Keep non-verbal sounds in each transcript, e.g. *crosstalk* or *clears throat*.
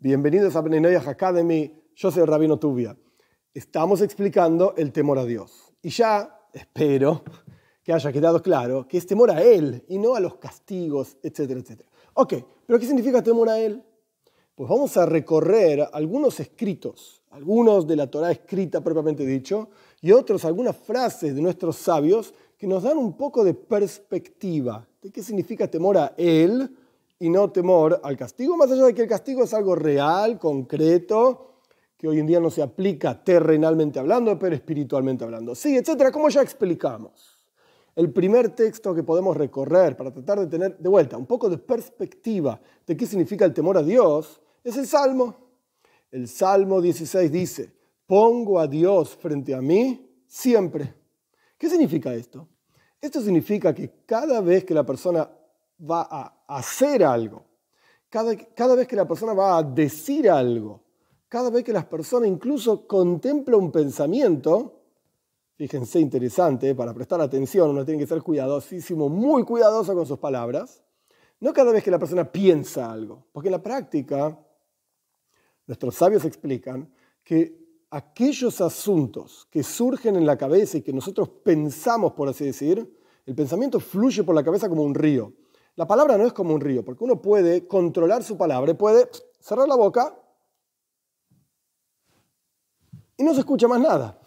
Bienvenidos a Beninoyah Academy, yo soy el Rabino Tubia. Estamos explicando el temor a Dios. Y ya espero que haya quedado claro que es temor a Él y no a los castigos, etcétera, etcétera. Ok, pero ¿qué significa temor a Él? Pues vamos a recorrer algunos escritos, algunos de la Torah escrita propiamente dicho, y otros, algunas frases de nuestros sabios que nos dan un poco de perspectiva de qué significa temor a Él y no temor al castigo, más allá de que el castigo es algo real, concreto, que hoy en día no se aplica terrenalmente hablando, pero espiritualmente hablando. Sí, etcétera, como ya explicamos. El primer texto que podemos recorrer para tratar de tener de vuelta un poco de perspectiva de qué significa el temor a Dios es el Salmo. El Salmo 16 dice, pongo a Dios frente a mí siempre. ¿Qué significa esto? Esto significa que cada vez que la persona va a hacer algo, cada, cada vez que la persona va a decir algo, cada vez que la persona incluso contempla un pensamiento, fíjense interesante, para prestar atención uno tiene que ser cuidadosísimo, muy cuidadoso con sus palabras, no cada vez que la persona piensa algo, porque en la práctica nuestros sabios explican que aquellos asuntos que surgen en la cabeza y que nosotros pensamos, por así decir, el pensamiento fluye por la cabeza como un río. La palabra no es como un río, porque uno puede controlar su palabra, puede cerrar la boca y no se escucha más nada.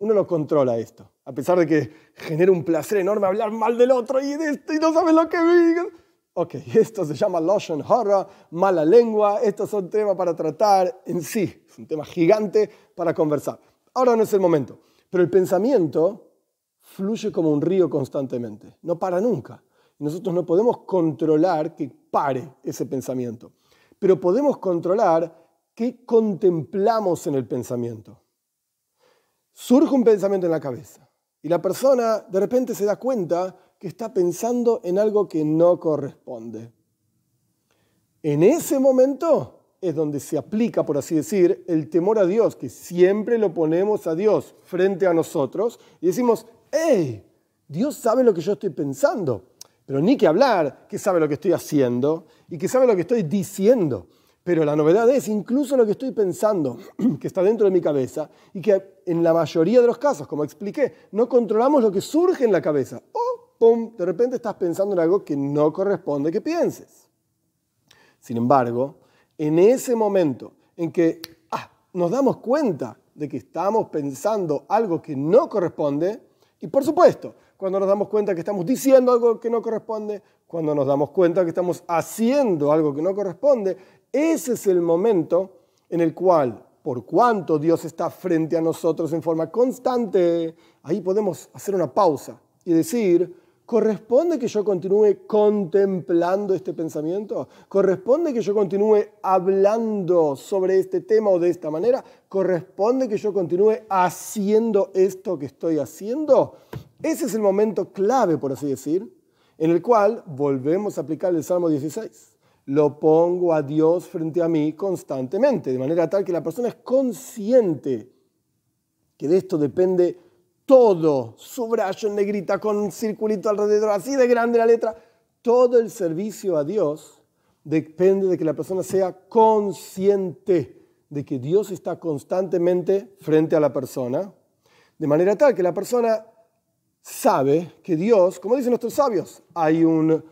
Uno lo controla esto, a pesar de que genera un placer enorme hablar mal del otro y de esto y no sabes lo que digas. Ok, esto se llama Lotion Horror, mala lengua, estos son temas para tratar en sí, es un tema gigante para conversar. Ahora no es el momento, pero el pensamiento fluye como un río constantemente, no para nunca. Nosotros no podemos controlar que pare ese pensamiento, pero podemos controlar qué contemplamos en el pensamiento. Surge un pensamiento en la cabeza y la persona de repente se da cuenta que está pensando en algo que no corresponde. En ese momento es donde se aplica, por así decir, el temor a Dios, que siempre lo ponemos a Dios frente a nosotros y decimos, hey, Dios sabe lo que yo estoy pensando. Pero ni que hablar que sabe lo que estoy haciendo y que sabe lo que estoy diciendo. Pero la novedad es incluso lo que estoy pensando, *clears throat* que está dentro de mi cabeza, y que en la mayoría de los casos, como expliqué, no controlamos lo que surge en la cabeza. O, pum, de repente estás pensando en algo que no corresponde que pienses. Sin embargo, en ese momento en que ah, nos damos cuenta de que estamos pensando algo que no corresponde, y por supuesto, cuando nos damos cuenta que estamos diciendo algo que no corresponde, cuando nos damos cuenta que estamos haciendo algo que no corresponde, ese es el momento en el cual, por cuanto Dios está frente a nosotros en forma constante, ahí podemos hacer una pausa y decir, ¿corresponde que yo continúe contemplando este pensamiento? ¿Corresponde que yo continúe hablando sobre este tema o de esta manera? ¿Corresponde que yo continúe haciendo esto que estoy haciendo? Ese es el momento clave, por así decir, en el cual volvemos a aplicar el Salmo 16. Lo pongo a Dios frente a mí constantemente, de manera tal que la persona es consciente que de esto depende todo, subrayo en negrita con un circulito alrededor, así de grande la letra, todo el servicio a Dios depende de que la persona sea consciente de que Dios está constantemente frente a la persona, de manera tal que la persona sabe que Dios, como dicen nuestros sabios, hay un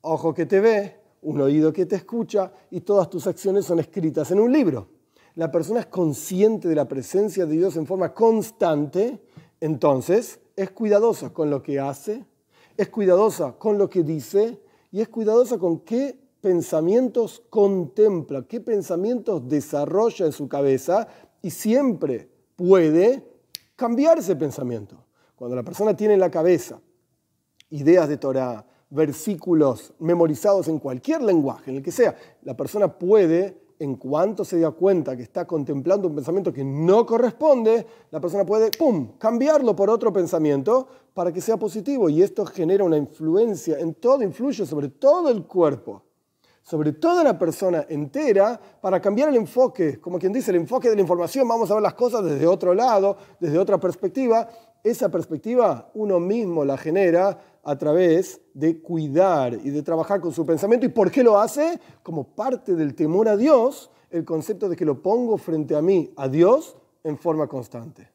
ojo que te ve, un oído que te escucha y todas tus acciones son escritas en un libro. La persona es consciente de la presencia de Dios en forma constante, entonces es cuidadosa con lo que hace, es cuidadosa con lo que dice y es cuidadosa con qué pensamientos contempla, qué pensamientos desarrolla en su cabeza y siempre puede cambiar ese pensamiento. Cuando la persona tiene en la cabeza ideas de Torah, versículos memorizados en cualquier lenguaje, en el que sea, la persona puede, en cuanto se da cuenta que está contemplando un pensamiento que no corresponde, la persona puede, ¡pum!, cambiarlo por otro pensamiento para que sea positivo. Y esto genera una influencia en todo, influye sobre todo el cuerpo sobre toda la persona entera para cambiar el enfoque, como quien dice, el enfoque de la información, vamos a ver las cosas desde otro lado, desde otra perspectiva. Esa perspectiva uno mismo la genera a través de cuidar y de trabajar con su pensamiento. ¿Y por qué lo hace? Como parte del temor a Dios, el concepto de que lo pongo frente a mí, a Dios, en forma constante.